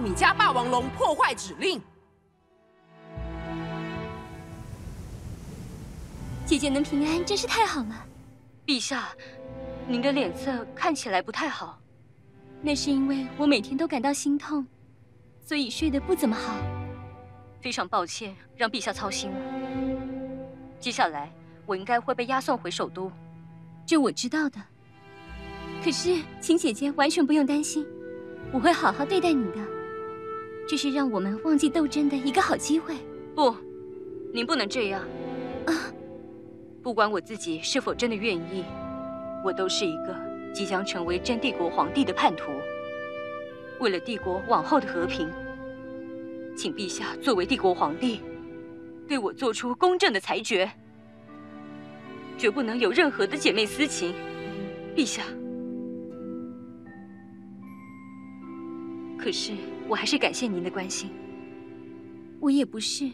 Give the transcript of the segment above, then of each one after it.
奥米加霸王龙破坏指令。姐姐能平安真是太好了。陛下，您的脸色看起来不太好。那是因为我每天都感到心痛，所以睡得不怎么好。非常抱歉，让陛下操心了。接下来我应该会被押送回首都，这我知道的。可是，请姐姐完全不用担心，我会好好对待你的。这是让我们忘记斗争的一个好机会。不，您不能这样。啊，不管我自己是否真的愿意，我都是一个即将成为真帝国皇帝的叛徒。为了帝国往后的和平，请陛下作为帝国皇帝，对我做出公正的裁决，绝不能有任何的姐妹私情。陛下。可是，我还是感谢您的关心。我也不是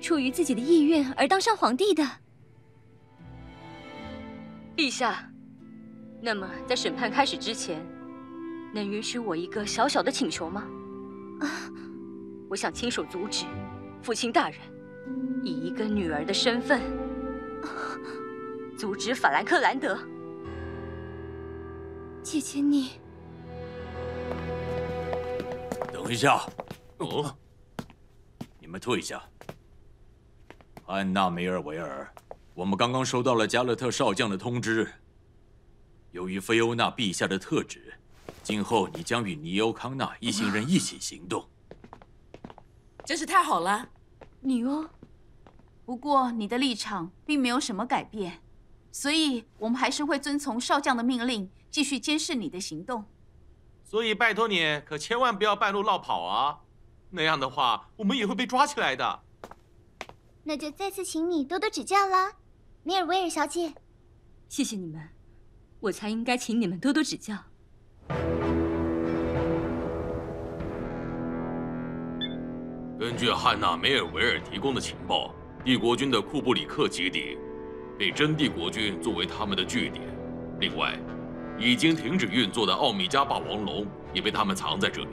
出于自己的意愿而当上皇帝的。陛下，那么在审判开始之前，能允许我一个小小的请求吗？啊，我想亲手阻止父亲大人以一个女儿的身份阻止法兰克兰德。姐姐你。等一下，哦，你们退下。安娜梅尔维尔，我们刚刚收到了加勒特少将的通知。由于菲欧娜陛下的特旨，今后你将与尼欧康纳一行人一起行动。真是太好了，尼欧。不过你的立场并没有什么改变，所以我们还是会遵从少将的命令，继续监视你的行动。所以拜托你，可千万不要半路落跑啊！那样的话，我们也会被抓起来的。那就再次请你多多指教啦，梅尔维尔小姐。谢谢你们，我才应该请你们多多指教。根据汉娜梅尔维尔提供的情报，帝国军的库布里克基地被真帝国军作为他们的据点，另外。已经停止运作的奥米加霸王龙也被他们藏在这里，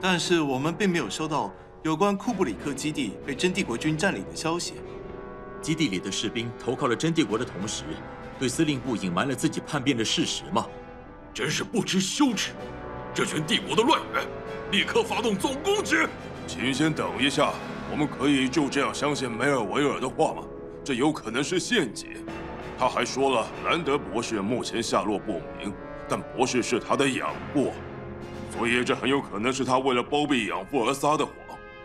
但是我们并没有收到有关库布里克基地被真帝国军占领的消息。基地里的士兵投靠了真帝国的同时，对司令部隐瞒了自己叛变的事实吗？真是不知羞耻！这群帝国的乱源，立刻发动总攻击！请先等一下，我们可以就这样相信梅尔维尔的话吗？这有可能是陷阱。他还说了，兰德博士目前下落不明，但博士是他的养父，所以这很有可能是他为了包庇养父而撒的谎。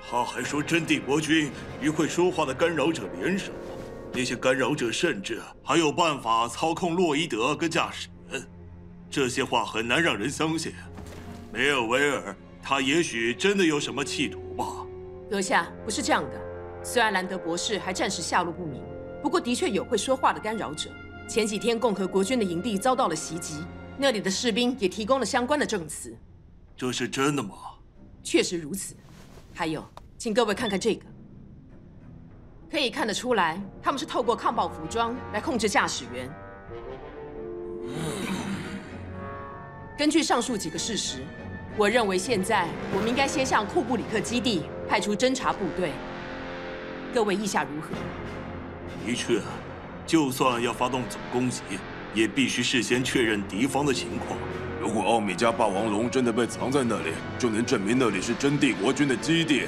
他还说真帝国军与会说话的干扰者联手，那些干扰者甚至还有办法操控洛伊德跟驾驶员。这些话很难让人相信。梅尔维尔，他也许真的有什么企图吧？阁下，不是这样的。虽然兰德博士还暂时下落不明。不过，的确有会说话的干扰者。前几天，共和国军的营地遭到了袭击，那里的士兵也提供了相关的证词。这是真的吗？确实如此。还有，请各位看看这个，可以看得出来，他们是透过抗暴服装来控制驾驶员。根据上述几个事实，我认为现在我们应该先向库布里克基地派出侦察部队。各位意下如何？的确，就算要发动总攻击，也必须事先确认敌方的情况。如果奥米加霸王龙真的被藏在那里，就能证明那里是真帝国军的基地。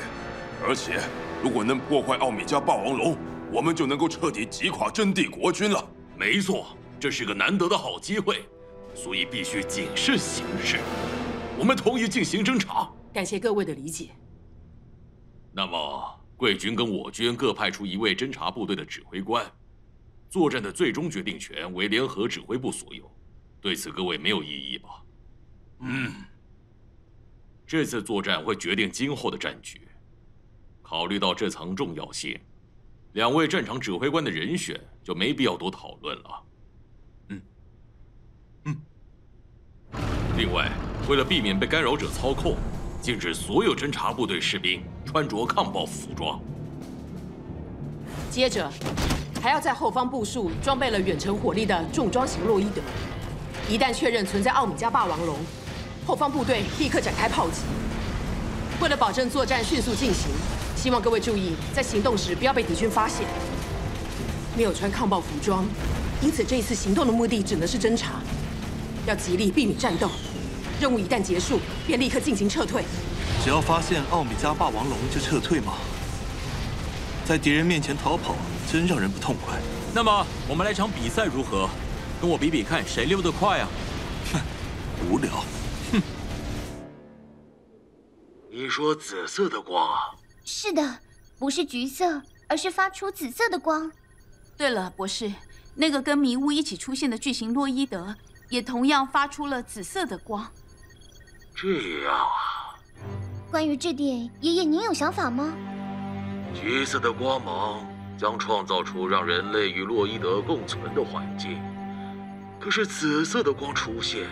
而且，如果能破坏奥米加霸王龙，我们就能够彻底击垮真帝国军了。没错，这是个难得的好机会，所以必须谨慎行事。我们同意进行侦查。感谢各位的理解。那么。贵军跟我军各派出一位侦察部队的指挥官，作战的最终决定权为联合指挥部所有。对此，各位没有异议吧？嗯。这次作战会决定今后的战局。考虑到这层重要性，两位战场指挥官的人选就没必要多讨论了。嗯。嗯。另外，为了避免被干扰者操控。禁止所有侦察部队士兵穿着抗爆服装。接着，还要在后方部署装备了远程火力的重装型洛伊德。一旦确认存在奥米加霸王龙，后方部队立刻展开炮击。为了保证作战迅速进行，希望各位注意，在行动时不要被敌军发现。没有穿抗爆服装，因此这一次行动的目的只能是侦查，要极力避免战斗。任务一旦结束，便立刻进行撤退。只要发现奥米加霸王龙就撤退吗？在敌人面前逃跑，真让人不痛快。那么我们来场比赛如何？跟我比比看，谁溜得快啊？哼，无聊。哼。你说紫色的光啊？是的，不是橘色，而是发出紫色的光。对了，博士，那个跟迷雾一起出现的巨型洛伊德，也同样发出了紫色的光。这样啊。关于这点，爷爷您有想法吗？橘色的光芒将创造出让人类与洛伊德共存的环境，可是紫色的光出现，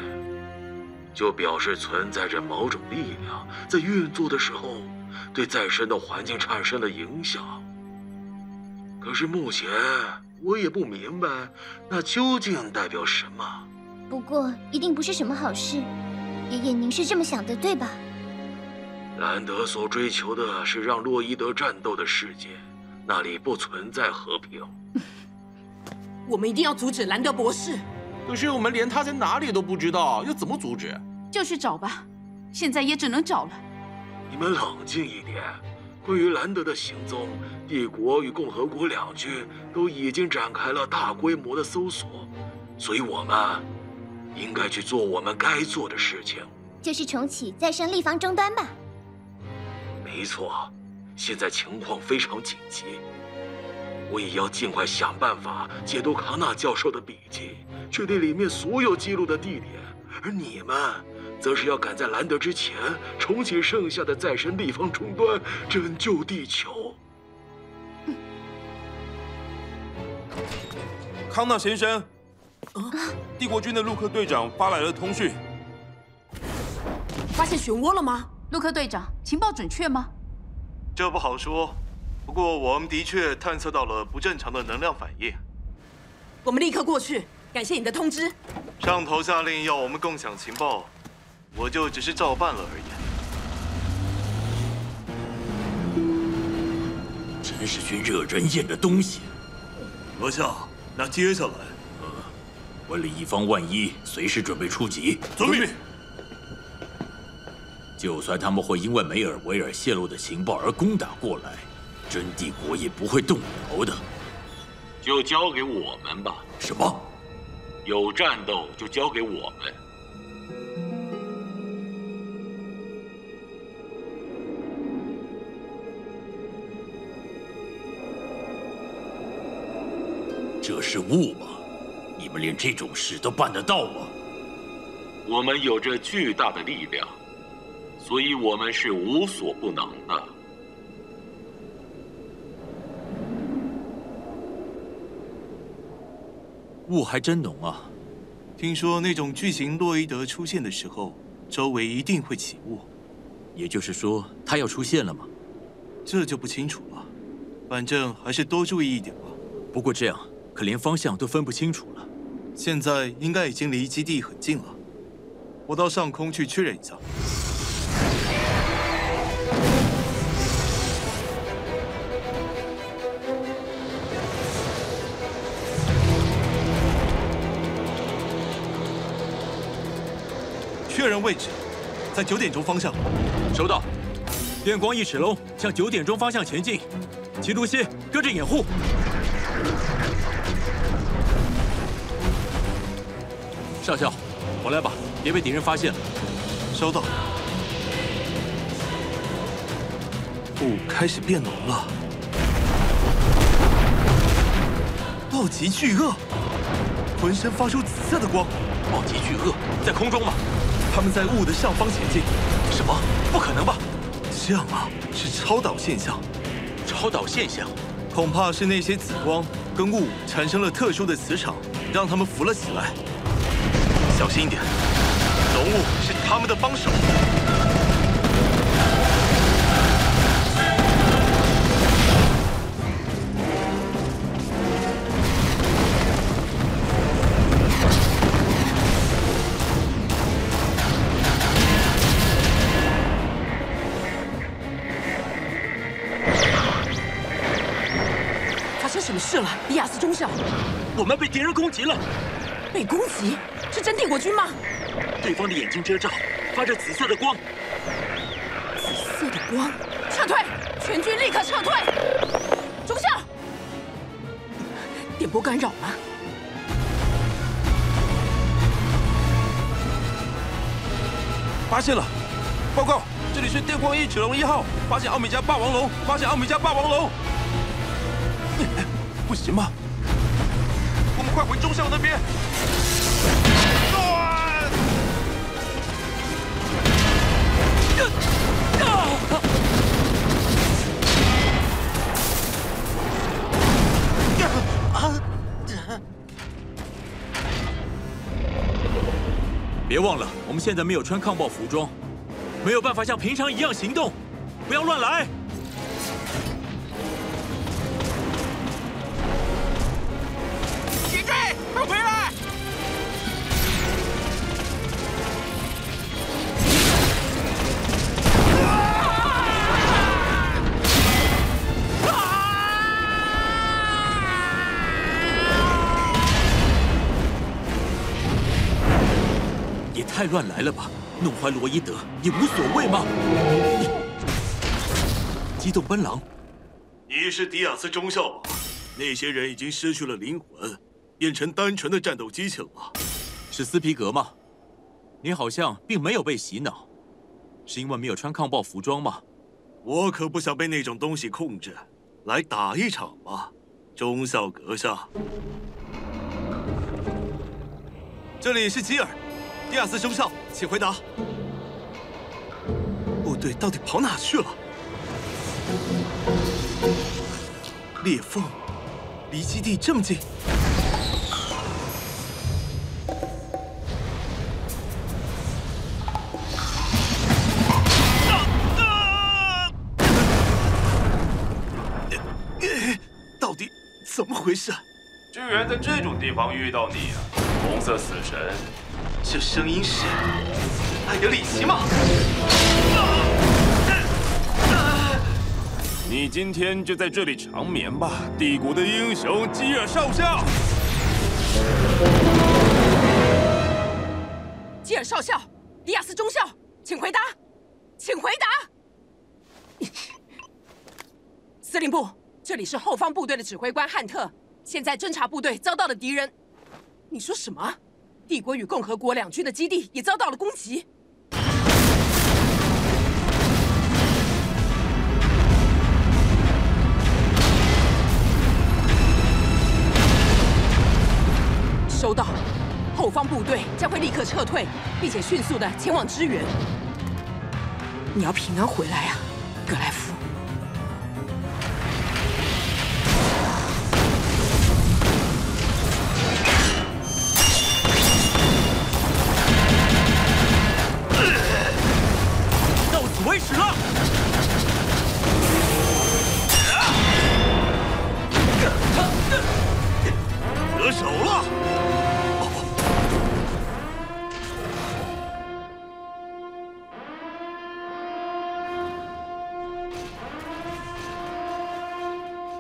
就表示存在着某种力量在运作的时候，对再生的环境产生了影响。可是目前我也不明白，那究竟代表什么。不过一定不是什么好事，爷爷您是这么想的，对吧？兰德所追求的是让洛伊德战斗的世界，那里不存在和平。我们一定要阻止兰德博士。可是我们连他在哪里都不知道，要怎么阻止？就去找吧，现在也只能找了。你们冷静一点。关于兰德的行踪，帝国与共和国两军都已经展开了大规模的搜索，所以我们应该去做我们该做的事情，就是重启再生立方终端吧。没错，现在情况非常紧急，我也要尽快想办法解读康纳教授的笔记，确定里面所有记录的地点。而你们，则是要赶在兰德之前重启剩下的再生立方终端，拯救地球。康纳先生，帝国军的陆克队长发来了通讯，发现漩涡了吗？陆克队长，情报准确吗？这不好说，不过我们的确探测到了不正常的能量反应。我们立刻过去，感谢你的通知。上头下令要我们共享情报，我就只是照办了而已。真是群惹人厌的东西。阁下，那接下来，呃，为了以防万一，随时准备出击。遵命。就算他们会因为梅尔维尔泄露的情报而攻打过来，真帝国也不会动摇的。就交给我们吧。什么？有战斗就交给我们。这是雾吗？你们连这种事都办得到吗？我们有着巨大的力量。所以我们是无所不能的。雾还真浓啊！听说那种巨型洛伊德出现的时候，周围一定会起雾。也就是说，它要出现了吗？这就不清楚了。反正还是多注意一点吧。不过这样可连方向都分不清楚了。现在应该已经离基地很近了。我到上空去确认一下。确认位置，在九点钟方向。收到，电光一尺龙向九点钟方向前进。齐毒西，跟着掩护。上校，我来吧，别被敌人发现了。收到。雾开始变浓了。暴击巨鳄，浑身发出紫色的光。暴击巨鳄在空中吗？他们在雾的上方前进。什么？不可能吧？这样啊，是超导现象。超导现象，恐怕是那些紫光跟雾产生了特殊的磁场，让他们浮了起来。小心一点，浓雾是他们的帮手。我们被敌人攻击了。被攻击？是真帝国军吗？对方的眼睛遮罩，发着紫色的光。紫色的光，撤退！全军立刻撤退！中校，电波干扰吗？发现了，报告，这里是电光一尺龙一号，发现奥米加霸王龙，发现奥米加霸王龙。不行吗？快回中校那边。别忘了，我们现在没有穿抗暴服装，没有办法像平常一样行动。不要乱来！回来！也太乱来了吧！弄坏罗伊德也无所谓吗？机动奔狼，你是迪亚斯中校吧？那些人已经失去了灵魂，变成单纯的战斗机器了。是斯皮格吗？你好像并没有被洗脑，是因为没有穿抗暴服装吗？我可不想被那种东西控制。来打一场吧，中校阁下。这里是吉尔，迪亚斯中校，请回答。部队到底跑哪去了？裂缝离基地这么近。怎么回事？居然在这种地方遇到你啊，红色死神！这声音是艾德里奇吗？你今天就在这里长眠吧，帝国的英雄基尔少校。基尔少校，迪亚斯中校，请回答，请回答。司令部。这里是后方部队的指挥官汉特。现在侦察部队遭到了敌人。你说什么？帝国与共和国两军的基地也遭到了攻击。收到，后方部队将会立刻撤退，并且迅速的前往支援。你要平安回来啊，格莱夫。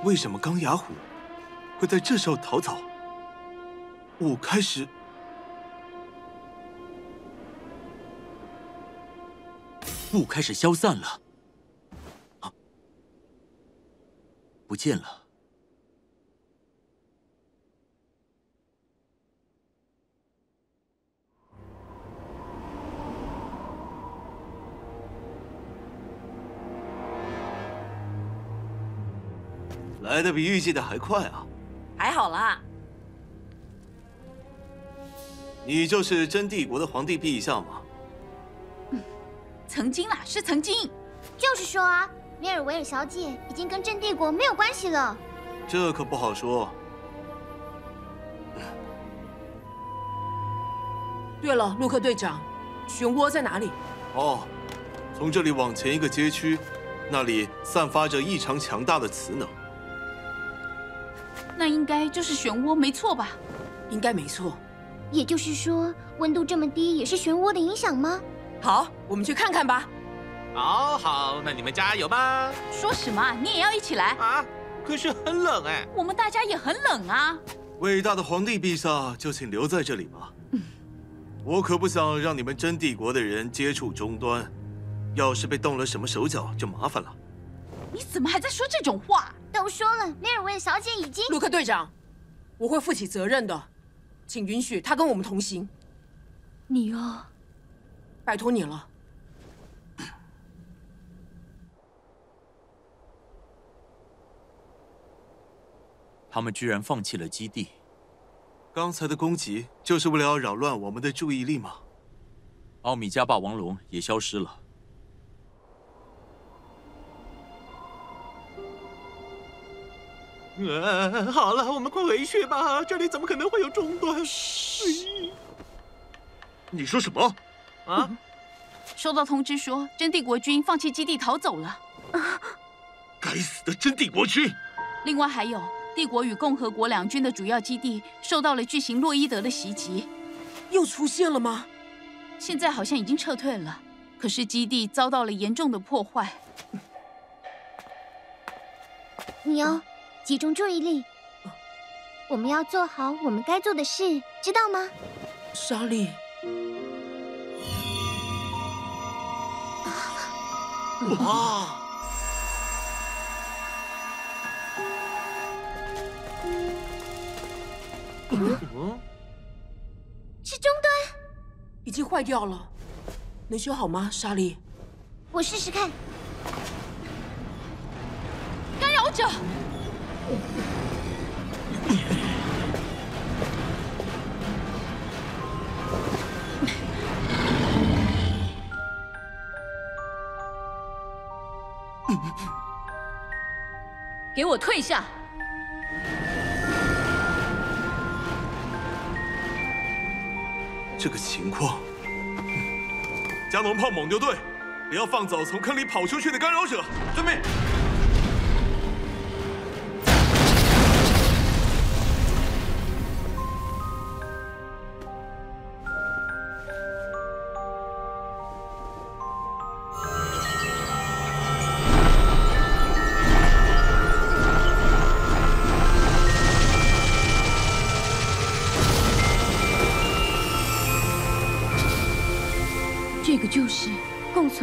为什么钢牙虎会在这时候逃走？雾开始，雾开始消散了，啊，不见了。来的比预计的还快啊！还好啦。你就是真帝国的皇帝陛下吗？嗯，曾经啦，是曾经。就是说啊，梅尔维尔小姐已经跟真帝国没有关系了。这可不好说。对了，陆克队长，漩涡在哪里？哦，从这里往前一个街区，那里散发着异常强大的磁能。那应该就是漩涡，没错吧？应该没错。也就是说，温度这么低也是漩涡的影响吗？好，我们去看看吧。好好，那你们加油吧。说什么？你也要一起来啊？可是很冷哎。我们大家也很冷啊。伟大的皇帝陛下，就请留在这里吧。我可不想让你们真帝国的人接触终端，要是被动了什么手脚，就麻烦了。你怎么还在说这种话？都说了，梅尔维尔小姐已经……卢克队长，我会负起责任的，请允许他跟我们同行。你哦，拜托你了。他们居然放弃了基地。刚才的攻击就是为了要扰乱我们的注意力吗？奥米加霸王龙也消失了。呃，好了，我们快回去吧，这里怎么可能会有终端？你说什么？啊？收到通知说，真帝国军放弃基地逃走了。该死的真帝国军！另外还有。帝国与共和国两军的主要基地受到了巨型洛伊德的袭击，又出现了吗？现在好像已经撤退了，可是基地遭到了严重的破坏。你要集中注意力，我们要做好我们该做的事，知道吗？莎莉。啊！嗯，是终端，已经坏掉了，能修好吗，莎莉？我试试看。干扰者，给我退下！这个情况，加农炮猛牛队，不要放走从坑里跑出去的干扰者，遵命。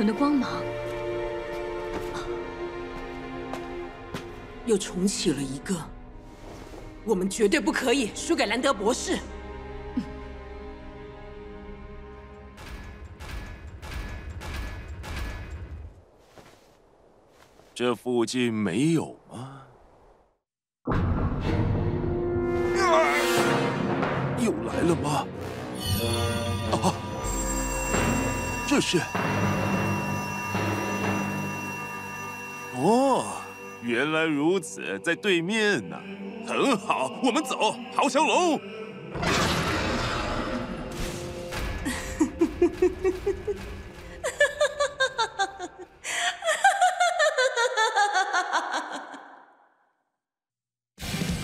的光芒，又重启了一个。我们绝对不可以输给兰德博士。这附近没有吗？又来了吗？啊！这是原来如此，在对面呢。很好，我们走，豪强龙。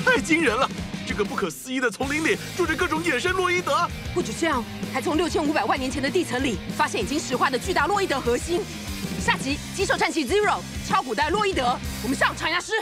太惊人了！这个不可思议的丛林里住着各种野生洛伊德，不止这样，还从六千五百万年前的地层里发现已经石化的巨大洛伊德核心。下集《棘手战记 Zero》超古代洛伊德，我们上长牙师。